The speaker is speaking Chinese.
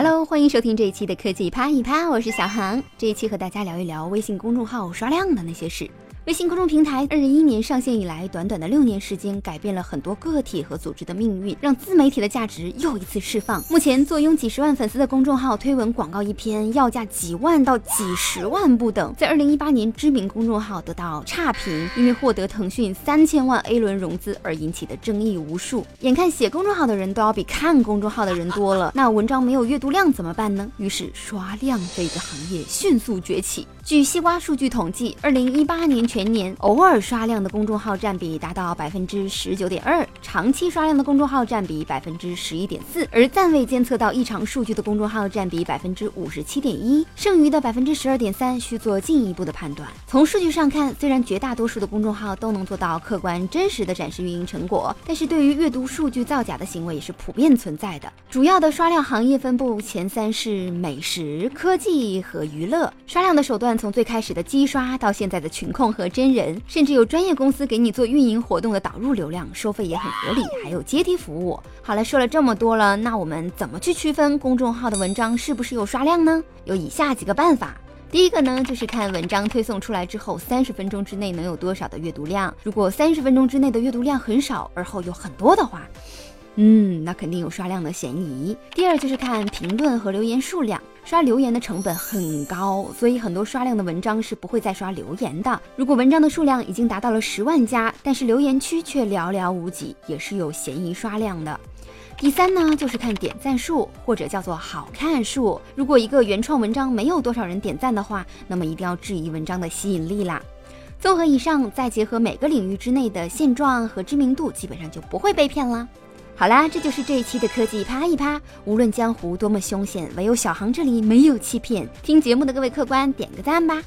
Hello，欢迎收听这一期的科技啪一啪，我是小航。这一期和大家聊一聊微信公众号刷量的那些事。微信公众平台二零一年上线以来，短短的六年时间，改变了很多个体和组织的命运，让自媒体的价值又一次释放。目前，坐拥几十万粉丝的公众号推文广告一篇要价几万到几十万不等。在二零一八年，知名公众号得到差评，因为获得腾讯三千万 A 轮融资而引起的争议无数。眼看写公众号的人都要比看公众号的人多了，那文章没有阅读量怎么办呢？于是，刷量这个行业迅速崛起。据西瓜数据统计，二零一八年全全年偶尔刷量的公众号占比达到百分之十九点二，长期刷量的公众号占比百分之十一点四，而暂未监测到异常数据的公众号占比百分之五十七点一，剩余的百分之十二点三需做进一步的判断。从数据上看，虽然绝大多数的公众号都能做到客观真实的展示运营成果，但是对于阅读数据造假的行为也是普遍存在的。主要的刷量行业分布前三是美食、科技和娱乐，刷量的手段。从最开始的机刷到现在的群控和真人，甚至有专业公司给你做运营活动的导入流量，收费也很合理，还有阶梯服务。好了，说了这么多了，那我们怎么去区分公众号的文章是不是有刷量呢？有以下几个办法。第一个呢，就是看文章推送出来之后，三十分钟之内能有多少的阅读量。如果三十分钟之内的阅读量很少，而后有很多的话，嗯，那肯定有刷量的嫌疑。第二就是看评论和留言数量。刷留言的成本很高，所以很多刷量的文章是不会再刷留言的。如果文章的数量已经达到了十万加，但是留言区却寥寥无几，也是有嫌疑刷量的。第三呢，就是看点赞数或者叫做好看数。如果一个原创文章没有多少人点赞的话，那么一定要质疑文章的吸引力啦。综合以上，再结合每个领域之内的现状和知名度，基本上就不会被骗啦。好啦，这就是这一期的科技啪一啪。无论江湖多么凶险，唯有小航这里没有欺骗。听节目的各位客官，点个赞吧。